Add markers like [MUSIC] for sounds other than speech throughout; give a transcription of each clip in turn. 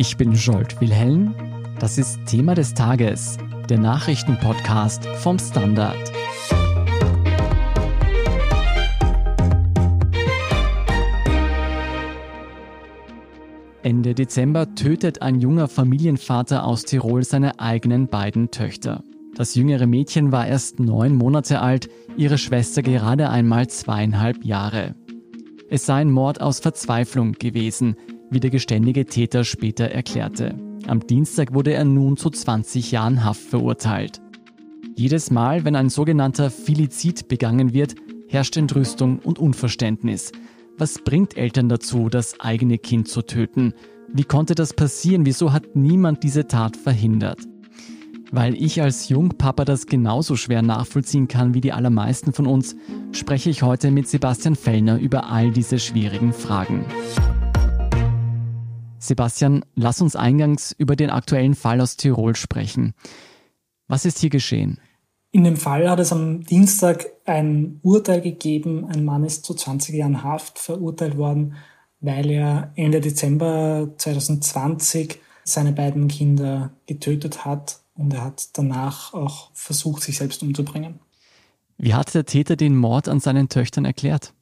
Ich bin Jolt Wilhelm. Das ist Thema des Tages, der Nachrichtenpodcast vom Standard. Ende Dezember tötet ein junger Familienvater aus Tirol seine eigenen beiden Töchter. Das jüngere Mädchen war erst neun Monate alt, ihre Schwester gerade einmal zweieinhalb Jahre. Es sei ein Mord aus Verzweiflung gewesen, wie der geständige Täter später erklärte. Am Dienstag wurde er nun zu 20 Jahren Haft verurteilt. Jedes Mal, wenn ein sogenannter Filizid begangen wird, herrscht Entrüstung und Unverständnis. Was bringt Eltern dazu, das eigene Kind zu töten? Wie konnte das passieren? Wieso hat niemand diese Tat verhindert? Weil ich als Jungpapa das genauso schwer nachvollziehen kann wie die allermeisten von uns, spreche ich heute mit Sebastian Fellner über all diese schwierigen Fragen. Sebastian, lass uns eingangs über den aktuellen Fall aus Tirol sprechen. Was ist hier geschehen? In dem Fall hat es am Dienstag ein Urteil gegeben. Ein Mann ist zu 20 Jahren Haft verurteilt worden, weil er Ende Dezember 2020 seine beiden Kinder getötet hat und er hat danach auch versucht, sich selbst umzubringen. Wie hat der Täter den Mord an seinen Töchtern erklärt?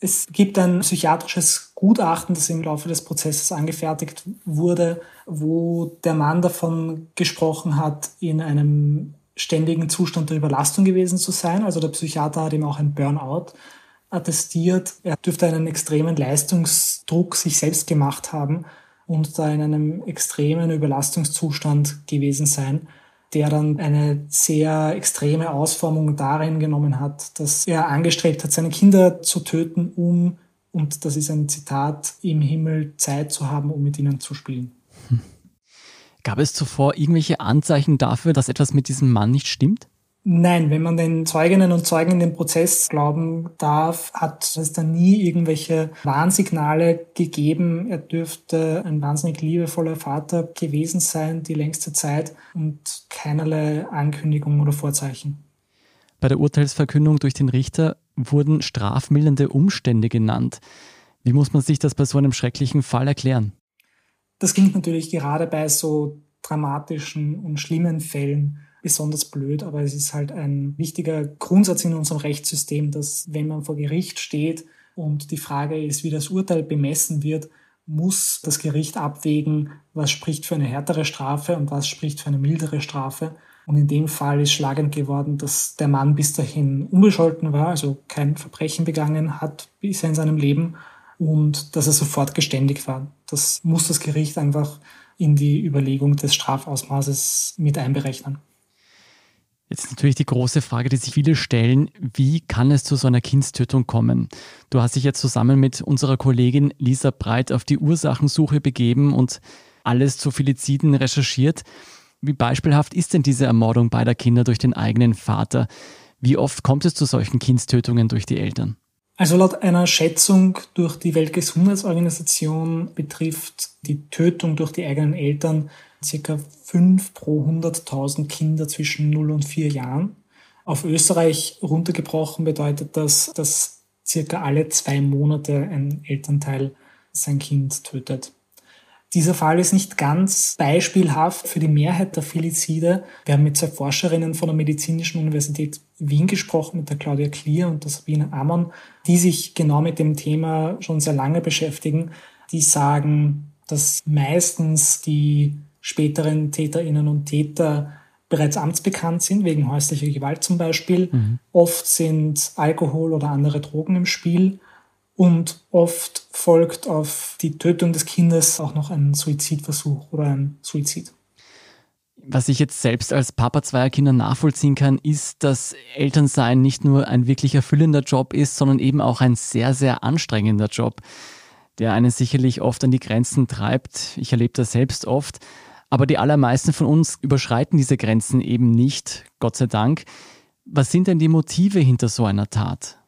Es gibt ein psychiatrisches Gutachten, das im Laufe des Prozesses angefertigt wurde, wo der Mann davon gesprochen hat, in einem ständigen Zustand der Überlastung gewesen zu sein. Also der Psychiater hat ihm auch ein Burnout attestiert. Er dürfte einen extremen Leistungsdruck sich selbst gemacht haben und da in einem extremen Überlastungszustand gewesen sein der dann eine sehr extreme Ausformung darin genommen hat, dass er angestrebt hat, seine Kinder zu töten, um, und das ist ein Zitat, im Himmel Zeit zu haben, um mit ihnen zu spielen. Hm. Gab es zuvor irgendwelche Anzeichen dafür, dass etwas mit diesem Mann nicht stimmt? Nein, wenn man den Zeuginnen und Zeugen in dem Prozess glauben darf, hat es da nie irgendwelche Warnsignale gegeben. Er dürfte ein wahnsinnig liebevoller Vater gewesen sein die längste Zeit und keinerlei Ankündigung oder Vorzeichen. Bei der Urteilsverkündung durch den Richter wurden strafmildernde Umstände genannt. Wie muss man sich das bei so einem schrecklichen Fall erklären? Das klingt natürlich gerade bei so dramatischen und schlimmen Fällen besonders blöd, aber es ist halt ein wichtiger Grundsatz in unserem Rechtssystem, dass wenn man vor Gericht steht und die Frage ist, wie das Urteil bemessen wird, muss das Gericht abwägen, was spricht für eine härtere Strafe und was spricht für eine mildere Strafe. Und in dem Fall ist schlagend geworden, dass der Mann bis dahin unbescholten war, also kein Verbrechen begangen hat bisher in seinem Leben und dass er sofort geständig war. Das muss das Gericht einfach in die Überlegung des Strafausmaßes mit einberechnen. Jetzt natürlich die große Frage, die sich viele stellen, wie kann es zu so einer Kindstötung kommen? Du hast dich jetzt zusammen mit unserer Kollegin Lisa Breit auf die Ursachensuche begeben und alles zu Feliziden recherchiert. Wie beispielhaft ist denn diese Ermordung beider Kinder durch den eigenen Vater? Wie oft kommt es zu solchen Kindstötungen durch die Eltern? Also laut einer Schätzung durch die Weltgesundheitsorganisation betrifft die Tötung durch die eigenen Eltern circa 5 pro 100.000 Kinder zwischen 0 und 4 Jahren. Auf Österreich runtergebrochen bedeutet das, dass circa alle zwei Monate ein Elternteil sein Kind tötet. Dieser Fall ist nicht ganz beispielhaft für die Mehrheit der Felizide. Wir haben mit zwei Forscherinnen von der Medizinischen Universität Wien gesprochen, mit der Claudia Klier und der Sabine Amon, die sich genau mit dem Thema schon sehr lange beschäftigen. Die sagen, dass meistens die späteren Täterinnen und Täter bereits amtsbekannt sind, wegen häuslicher Gewalt zum Beispiel. Mhm. Oft sind Alkohol oder andere Drogen im Spiel und oft folgt auf die Tötung des Kindes auch noch ein Suizidversuch oder ein Suizid. Was ich jetzt selbst als Papa zweier Kinder nachvollziehen kann, ist, dass Elternsein nicht nur ein wirklich erfüllender Job ist, sondern eben auch ein sehr, sehr anstrengender Job, der einen sicherlich oft an die Grenzen treibt. Ich erlebe das selbst oft. Aber die allermeisten von uns überschreiten diese Grenzen eben nicht, Gott sei Dank. Was sind denn die Motive hinter so einer Tat?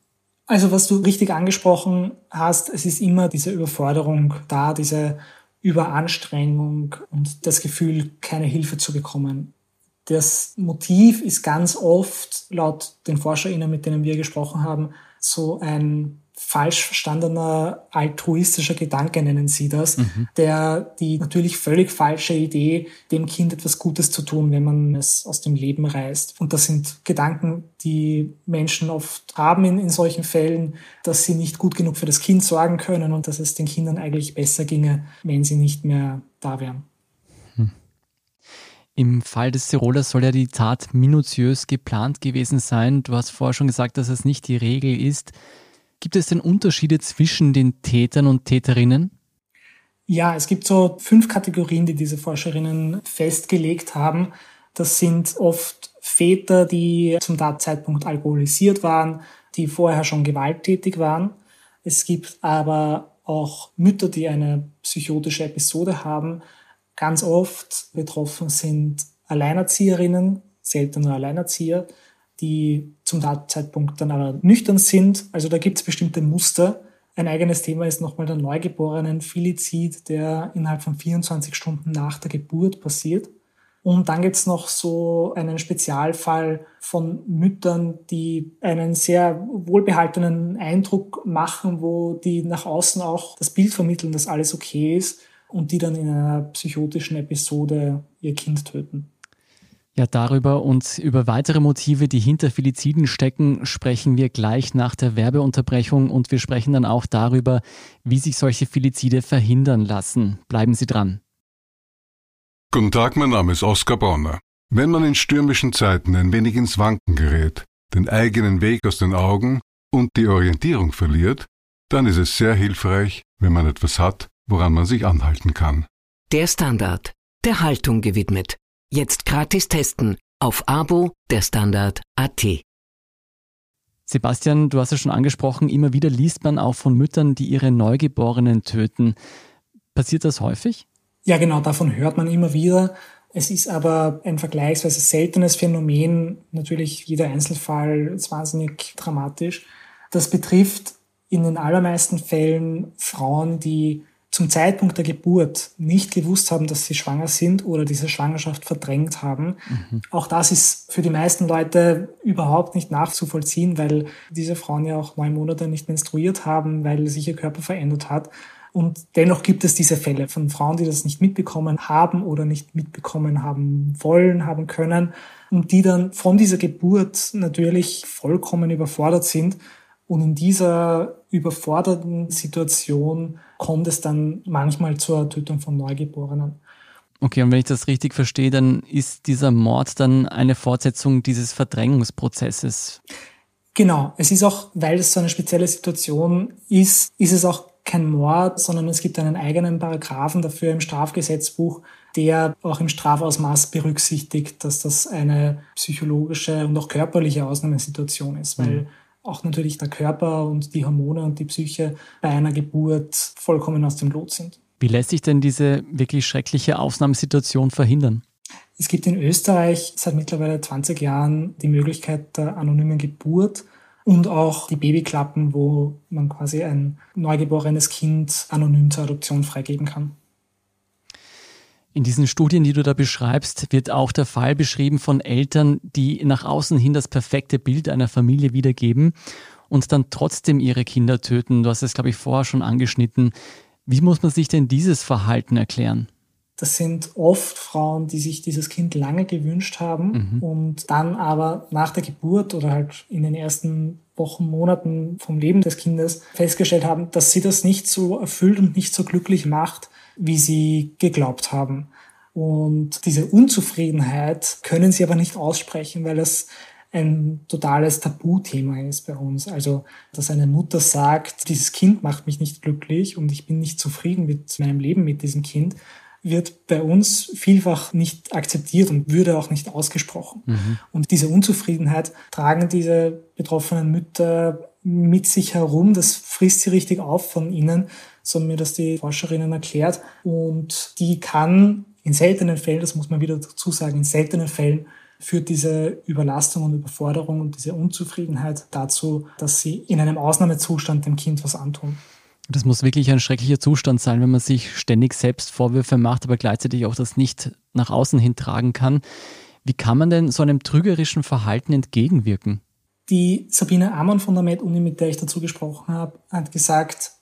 Also was du richtig angesprochen hast, es ist immer diese Überforderung da, diese Überanstrengung und das Gefühl, keine Hilfe zu bekommen. Das Motiv ist ganz oft, laut den ForscherInnen, mit denen wir gesprochen haben, so ein falsch verstandener altruistischer Gedanke, nennen sie das, mhm. der die natürlich völlig falsche Idee, dem Kind etwas Gutes zu tun, wenn man es aus dem Leben reißt. Und das sind Gedanken, die Menschen oft haben in, in solchen Fällen, dass sie nicht gut genug für das Kind sorgen können und dass es den Kindern eigentlich besser ginge, wenn sie nicht mehr da wären. Hm. Im Fall des Tirolers soll ja die Tat minutiös geplant gewesen sein. Du hast vorher schon gesagt, dass es nicht die Regel ist. Gibt es denn Unterschiede zwischen den Tätern und Täterinnen? Ja, es gibt so fünf Kategorien, die diese Forscherinnen festgelegt haben. Das sind oft Väter, die zum Tatzeitpunkt alkoholisiert waren, die vorher schon gewalttätig waren. Es gibt aber auch Mütter, die eine psychotische Episode haben. Ganz oft betroffen sind Alleinerzieherinnen, selten nur Alleinerzieher die zum Tatzeitpunkt dann aber nüchtern sind. Also da gibt es bestimmte Muster. Ein eigenes Thema ist nochmal der neugeborenen Filizid, der innerhalb von 24 Stunden nach der Geburt passiert. Und dann gibt es noch so einen Spezialfall von Müttern, die einen sehr wohlbehaltenen Eindruck machen, wo die nach außen auch das Bild vermitteln, dass alles okay ist und die dann in einer psychotischen Episode ihr Kind töten. Ja, darüber und über weitere Motive, die hinter Feliziden stecken, sprechen wir gleich nach der Werbeunterbrechung und wir sprechen dann auch darüber, wie sich solche Felizide verhindern lassen. Bleiben Sie dran. Guten Tag, mein Name ist Oskar Bronner. Wenn man in stürmischen Zeiten ein wenig ins Wanken gerät, den eigenen Weg aus den Augen und die Orientierung verliert, dann ist es sehr hilfreich, wenn man etwas hat, woran man sich anhalten kann. Der Standard, der Haltung gewidmet. Jetzt gratis testen auf Abo der Standard AT. Sebastian, du hast es schon angesprochen, immer wieder liest man auch von Müttern, die ihre Neugeborenen töten. Passiert das häufig? Ja, genau, davon hört man immer wieder. Es ist aber ein vergleichsweise seltenes Phänomen. Natürlich jeder Einzelfall ist wahnsinnig dramatisch. Das betrifft in den allermeisten Fällen Frauen, die zum Zeitpunkt der Geburt nicht gewusst haben, dass sie schwanger sind oder diese Schwangerschaft verdrängt haben. Mhm. Auch das ist für die meisten Leute überhaupt nicht nachzuvollziehen, weil diese Frauen ja auch neun Monate nicht menstruiert haben, weil sich ihr Körper verändert hat. Und dennoch gibt es diese Fälle von Frauen, die das nicht mitbekommen haben oder nicht mitbekommen haben wollen, haben können und die dann von dieser Geburt natürlich vollkommen überfordert sind und in dieser überforderten Situation kommt es dann manchmal zur Tötung von Neugeborenen. Okay, und wenn ich das richtig verstehe, dann ist dieser Mord dann eine Fortsetzung dieses Verdrängungsprozesses. Genau, es ist auch, weil es so eine spezielle Situation ist, ist es auch kein Mord, sondern es gibt einen eigenen Paragraphen dafür im Strafgesetzbuch, der auch im Strafausmaß berücksichtigt, dass das eine psychologische und auch körperliche Ausnahmesituation ist, weil mhm auch natürlich der Körper und die Hormone und die Psyche bei einer Geburt vollkommen aus dem Lot sind. Wie lässt sich denn diese wirklich schreckliche Ausnahmesituation verhindern? Es gibt in Österreich seit mittlerweile 20 Jahren die Möglichkeit der anonymen Geburt und auch die Babyklappen, wo man quasi ein neugeborenes Kind anonym zur Adoption freigeben kann. In diesen Studien, die du da beschreibst, wird auch der Fall beschrieben von Eltern, die nach außen hin das perfekte Bild einer Familie wiedergeben und dann trotzdem ihre Kinder töten. Du hast es, glaube ich, vorher schon angeschnitten. Wie muss man sich denn dieses Verhalten erklären? Das sind oft Frauen, die sich dieses Kind lange gewünscht haben mhm. und dann aber nach der Geburt oder halt in den ersten Wochen, Monaten vom Leben des Kindes festgestellt haben, dass sie das nicht so erfüllt und nicht so glücklich macht, wie sie geglaubt haben. Und diese Unzufriedenheit können sie aber nicht aussprechen, weil es ein totales Tabuthema ist bei uns. Also, dass eine Mutter sagt, dieses Kind macht mich nicht glücklich und ich bin nicht zufrieden mit meinem Leben mit diesem Kind, wird bei uns vielfach nicht akzeptiert und würde auch nicht ausgesprochen. Mhm. Und diese Unzufriedenheit tragen diese betroffenen Mütter mit sich herum. Das frisst sie richtig auf von ihnen so haben mir das die Forscherinnen erklärt. Und die kann in seltenen Fällen, das muss man wieder dazu sagen, in seltenen Fällen führt diese Überlastung und Überforderung und diese Unzufriedenheit dazu, dass sie in einem Ausnahmezustand dem Kind was antun. Das muss wirklich ein schrecklicher Zustand sein, wenn man sich ständig selbst Vorwürfe macht, aber gleichzeitig auch das nicht nach außen hin tragen kann. Wie kann man denn so einem trügerischen Verhalten entgegenwirken? Die Sabine Ammann von der Med-Uni, mit der ich dazu gesprochen habe, hat gesagt,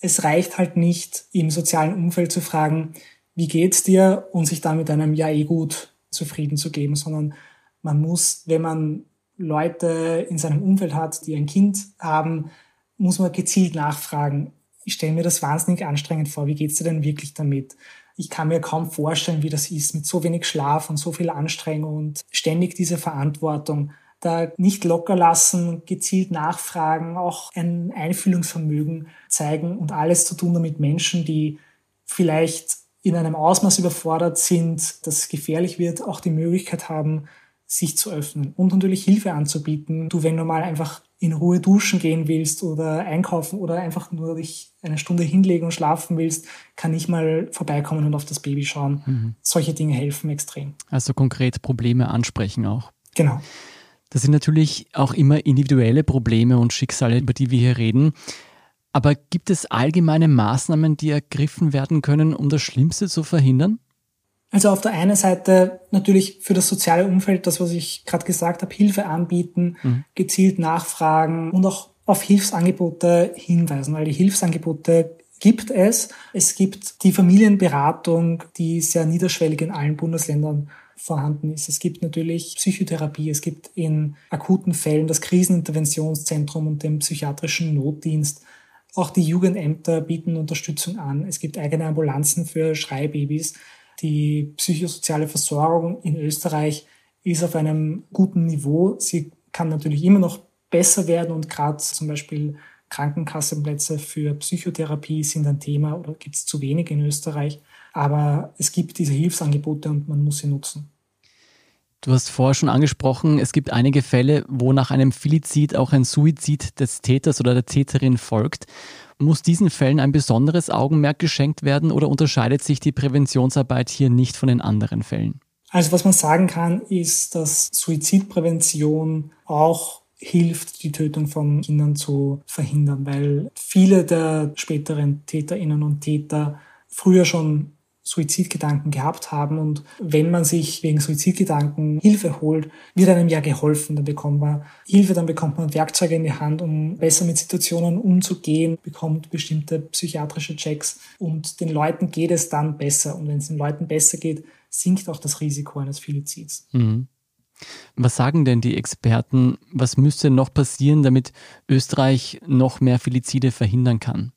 es reicht halt nicht, im sozialen Umfeld zu fragen, wie geht's dir und sich dann mit einem Ja eh gut zufrieden zu geben, sondern man muss, wenn man Leute in seinem Umfeld hat, die ein Kind haben, muss man gezielt nachfragen. Ich stelle mir das wahnsinnig anstrengend vor. Wie geht's dir denn wirklich damit? Ich kann mir kaum vorstellen, wie das ist, mit so wenig Schlaf und so viel Anstrengung und ständig diese Verantwortung. Da nicht locker lassen, gezielt nachfragen, auch ein Einfühlungsvermögen zeigen und alles zu tun, damit Menschen, die vielleicht in einem Ausmaß überfordert sind, das gefährlich wird, auch die Möglichkeit haben, sich zu öffnen und natürlich Hilfe anzubieten. Du, wenn du mal einfach in Ruhe duschen gehen willst oder einkaufen oder einfach nur dich eine Stunde hinlegen und schlafen willst, kann ich mal vorbeikommen und auf das Baby schauen. Mhm. Solche Dinge helfen extrem. Also konkret Probleme ansprechen auch. Genau. Das sind natürlich auch immer individuelle Probleme und Schicksale, über die wir hier reden. Aber gibt es allgemeine Maßnahmen, die ergriffen werden können, um das Schlimmste zu verhindern? Also auf der einen Seite natürlich für das soziale Umfeld, das, was ich gerade gesagt habe, Hilfe anbieten, mhm. gezielt nachfragen und auch auf Hilfsangebote hinweisen, weil die Hilfsangebote gibt es. Es gibt die Familienberatung, die sehr niederschwellig in allen Bundesländern vorhanden ist. Es gibt natürlich Psychotherapie, es gibt in akuten Fällen das Kriseninterventionszentrum und den psychiatrischen Notdienst. Auch die Jugendämter bieten Unterstützung an. Es gibt eigene Ambulanzen für Schreibabys. Die psychosoziale Versorgung in Österreich ist auf einem guten Niveau. Sie kann natürlich immer noch besser werden und gerade zum Beispiel Krankenkassenplätze für Psychotherapie sind ein Thema oder gibt es zu wenig in Österreich. Aber es gibt diese Hilfsangebote und man muss sie nutzen. Du hast vorher schon angesprochen, es gibt einige Fälle, wo nach einem Filizid auch ein Suizid des Täters oder der Täterin folgt. Muss diesen Fällen ein besonderes Augenmerk geschenkt werden oder unterscheidet sich die Präventionsarbeit hier nicht von den anderen Fällen? Also was man sagen kann, ist, dass Suizidprävention auch hilft, die Tötung von Kindern zu verhindern, weil viele der späteren Täterinnen und Täter früher schon Suizidgedanken gehabt haben. Und wenn man sich wegen Suizidgedanken Hilfe holt, wird einem ja geholfen. Dann bekommt man Hilfe, dann bekommt man Werkzeuge in die Hand, um besser mit Situationen umzugehen, bekommt bestimmte psychiatrische Checks und den Leuten geht es dann besser. Und wenn es den Leuten besser geht, sinkt auch das Risiko eines Felizids. Mhm. Was sagen denn die Experten? Was müsste noch passieren, damit Österreich noch mehr Felizide verhindern kann?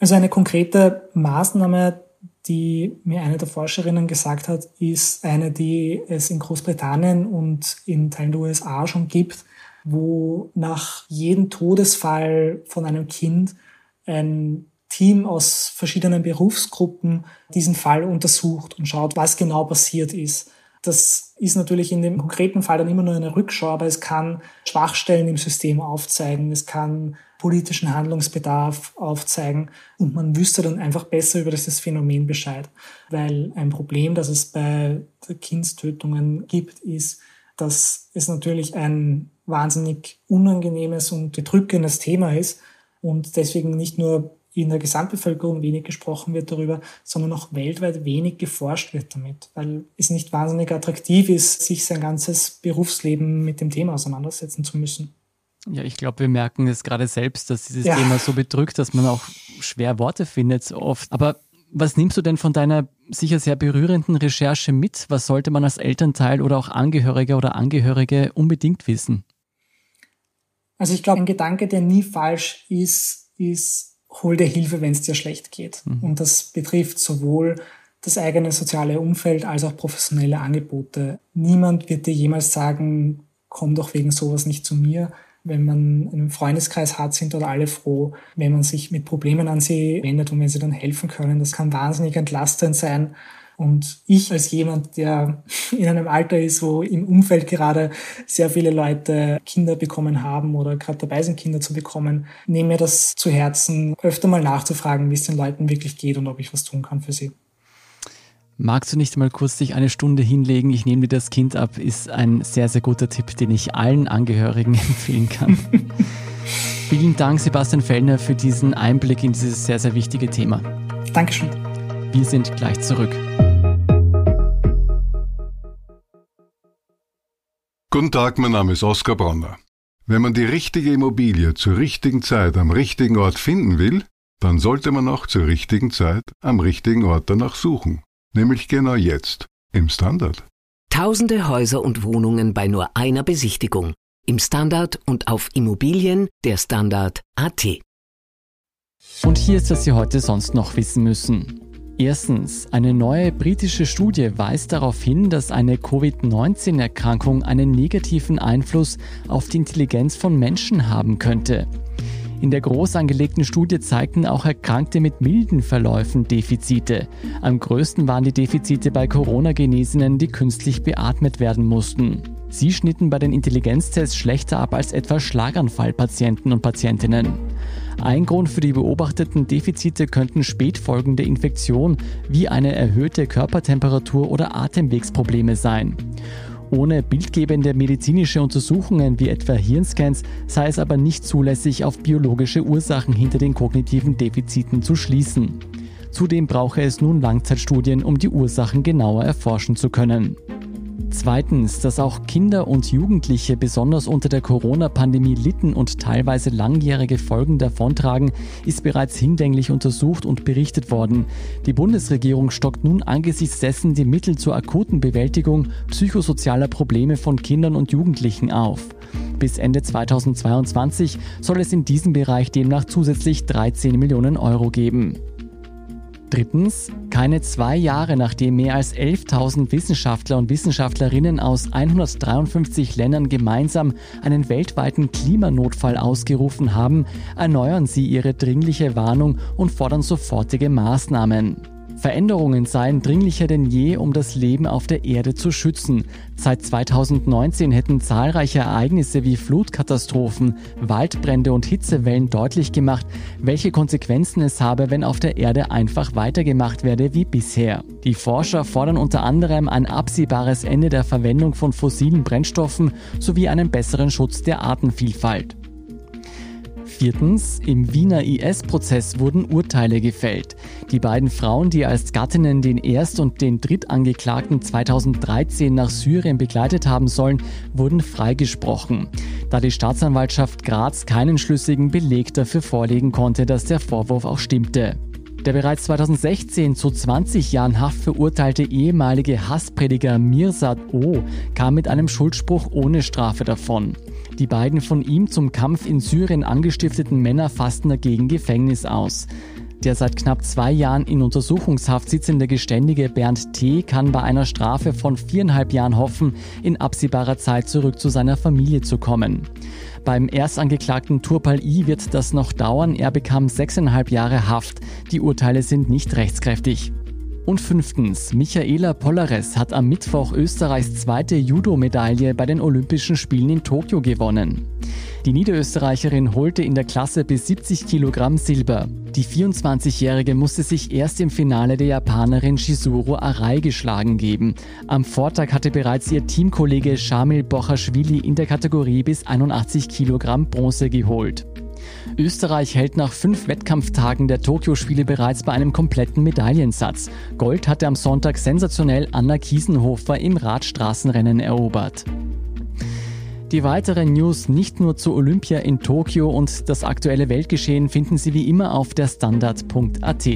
Also eine konkrete Maßnahme, die mir eine der Forscherinnen gesagt hat, ist eine, die es in Großbritannien und in Teilen der USA schon gibt, wo nach jedem Todesfall von einem Kind ein Team aus verschiedenen Berufsgruppen diesen Fall untersucht und schaut, was genau passiert ist. Das ist natürlich in dem konkreten Fall dann immer nur eine Rückschau, aber es kann Schwachstellen im System aufzeigen. Es kann politischen Handlungsbedarf aufzeigen und man wüsste dann einfach besser über dieses Phänomen Bescheid. Weil ein Problem, das es bei Kindstötungen gibt, ist, dass es natürlich ein wahnsinnig unangenehmes und bedrückendes Thema ist und deswegen nicht nur in der Gesamtbevölkerung wenig gesprochen wird darüber, sondern auch weltweit wenig geforscht wird damit, weil es nicht wahnsinnig attraktiv ist, sich sein ganzes Berufsleben mit dem Thema auseinandersetzen zu müssen. Ja, ich glaube, wir merken es gerade selbst, dass dieses ja. Thema so bedrückt, dass man auch schwer Worte findet so oft. Aber was nimmst du denn von deiner sicher sehr berührenden Recherche mit? Was sollte man als Elternteil oder auch Angehöriger oder Angehörige unbedingt wissen? Also ich glaube, ein Gedanke, der nie falsch ist, ist, hol dir Hilfe, wenn es dir schlecht geht. Mhm. Und das betrifft sowohl das eigene soziale Umfeld als auch professionelle Angebote. Niemand wird dir jemals sagen, komm doch wegen sowas nicht zu mir wenn man einen Freundeskreis hat, sind dort alle froh, wenn man sich mit Problemen an sie wendet und wenn sie dann helfen können. Das kann wahnsinnig entlastend sein. Und ich als jemand, der [LAUGHS] in einem Alter ist, wo im Umfeld gerade sehr viele Leute Kinder bekommen haben oder gerade dabei sind, Kinder zu bekommen, nehme mir das zu Herzen, öfter mal nachzufragen, wie es den Leuten wirklich geht und ob ich was tun kann für sie. Magst du nicht mal kurz dich eine Stunde hinlegen? Ich nehme dir das Kind ab, ist ein sehr, sehr guter Tipp, den ich allen Angehörigen [LAUGHS] empfehlen kann. [LAUGHS] Vielen Dank, Sebastian Fellner, für diesen Einblick in dieses sehr, sehr wichtige Thema. Dankeschön. Wir sind gleich zurück. Guten Tag, mein Name ist Oskar Bronner. Wenn man die richtige Immobilie zur richtigen Zeit am richtigen Ort finden will, dann sollte man auch zur richtigen Zeit am richtigen Ort danach suchen. Nämlich genau jetzt, im Standard. Tausende Häuser und Wohnungen bei nur einer Besichtigung. Im Standard und auf Immobilien der Standard AT. Und hier ist, was Sie heute sonst noch wissen müssen. Erstens, eine neue britische Studie weist darauf hin, dass eine Covid-19-Erkrankung einen negativen Einfluss auf die Intelligenz von Menschen haben könnte. In der groß angelegten Studie zeigten auch Erkrankte mit milden Verläufen Defizite. Am größten waren die Defizite bei Corona-Genesenen, die künstlich beatmet werden mussten. Sie schnitten bei den Intelligenztests schlechter ab als etwa Schlaganfallpatienten und Patientinnen. Ein Grund für die beobachteten Defizite könnten spätfolgende Infektionen wie eine erhöhte Körpertemperatur oder Atemwegsprobleme sein. Ohne bildgebende medizinische Untersuchungen wie etwa Hirnscans sei es aber nicht zulässig, auf biologische Ursachen hinter den kognitiven Defiziten zu schließen. Zudem brauche es nun Langzeitstudien, um die Ursachen genauer erforschen zu können. Zweitens, dass auch Kinder und Jugendliche besonders unter der Corona-Pandemie litten und teilweise langjährige Folgen davontragen, ist bereits hinlänglich untersucht und berichtet worden. Die Bundesregierung stockt nun angesichts dessen die Mittel zur akuten Bewältigung psychosozialer Probleme von Kindern und Jugendlichen auf. Bis Ende 2022 soll es in diesem Bereich demnach zusätzlich 13 Millionen Euro geben. Drittens, keine zwei Jahre nachdem mehr als 11.000 Wissenschaftler und Wissenschaftlerinnen aus 153 Ländern gemeinsam einen weltweiten Klimanotfall ausgerufen haben, erneuern sie ihre dringliche Warnung und fordern sofortige Maßnahmen. Veränderungen seien dringlicher denn je, um das Leben auf der Erde zu schützen. Seit 2019 hätten zahlreiche Ereignisse wie Flutkatastrophen, Waldbrände und Hitzewellen deutlich gemacht, welche Konsequenzen es habe, wenn auf der Erde einfach weitergemacht werde wie bisher. Die Forscher fordern unter anderem ein absehbares Ende der Verwendung von fossilen Brennstoffen sowie einen besseren Schutz der Artenvielfalt. Viertens, im Wiener IS-Prozess wurden Urteile gefällt. Die beiden Frauen, die als Gattinnen den Erst- und den Drittangeklagten 2013 nach Syrien begleitet haben sollen, wurden freigesprochen, da die Staatsanwaltschaft Graz keinen schlüssigen Beleg dafür vorlegen konnte, dass der Vorwurf auch stimmte. Der bereits 2016 zu 20 Jahren Haft verurteilte ehemalige Hassprediger Mirsad O kam mit einem Schuldspruch ohne Strafe davon. Die beiden von ihm zum Kampf in Syrien angestifteten Männer fassten dagegen Gefängnis aus. Der seit knapp zwei Jahren in Untersuchungshaft sitzende Geständige Bernd T. kann bei einer Strafe von viereinhalb Jahren hoffen, in absehbarer Zeit zurück zu seiner Familie zu kommen. Beim Erstangeklagten Turpal I wird das noch dauern. Er bekam sechseinhalb Jahre Haft. Die Urteile sind nicht rechtskräftig. Und fünftens, Michaela Polares hat am Mittwoch Österreichs zweite Judo-Medaille bei den Olympischen Spielen in Tokio gewonnen. Die Niederösterreicherin holte in der Klasse bis 70 Kilogramm Silber. Die 24-Jährige musste sich erst im Finale der Japanerin Shizuru Arai geschlagen geben. Am Vortag hatte bereits ihr Teamkollege Shamil Bochashvili in der Kategorie bis 81 Kilogramm Bronze geholt. Österreich hält nach fünf Wettkampftagen der Tokio-Spiele bereits bei einem kompletten Medaillensatz. Gold hatte am Sonntag sensationell Anna Kiesenhofer im Radstraßenrennen erobert. Die weiteren News nicht nur zu Olympia in Tokio und das aktuelle Weltgeschehen finden Sie wie immer auf der Standard.at.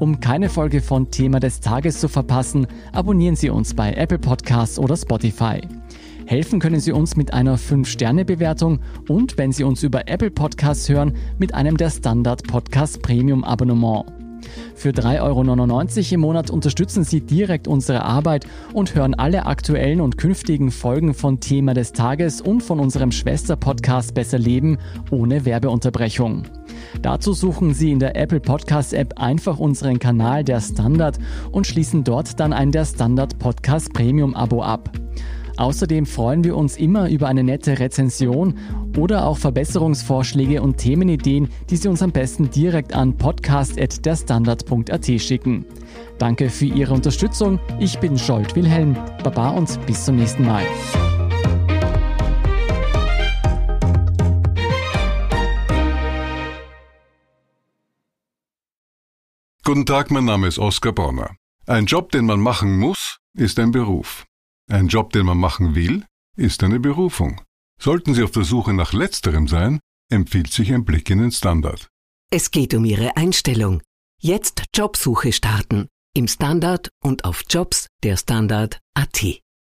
Um keine Folge von Thema des Tages zu verpassen, abonnieren Sie uns bei Apple Podcasts oder Spotify. Helfen können Sie uns mit einer 5-Sterne-Bewertung und, wenn Sie uns über Apple Podcasts hören, mit einem der Standard Podcast Premium Abonnement. Für 3,99 Euro im Monat unterstützen Sie direkt unsere Arbeit und hören alle aktuellen und künftigen Folgen von Thema des Tages und von unserem Schwester-Podcast Besser Leben ohne Werbeunterbrechung. Dazu suchen Sie in der Apple Podcast App einfach unseren Kanal Der Standard und schließen dort dann ein Der Standard Podcast Premium Abo ab. Außerdem freuen wir uns immer über eine nette Rezension oder auch Verbesserungsvorschläge und Themenideen, die Sie uns am besten direkt an podcast.derstandard.at schicken. Danke für Ihre Unterstützung. Ich bin Scholt Wilhelm. Baba und bis zum nächsten Mal. Guten Tag, mein Name ist Oskar Bonner. Ein Job, den man machen muss, ist ein Beruf. Ein Job, den man machen will, ist eine Berufung. Sollten Sie auf der Suche nach letzterem sein, empfiehlt sich ein Blick in den Standard. Es geht um Ihre Einstellung. Jetzt Jobsuche starten. Im Standard und auf Jobs der Standard.at.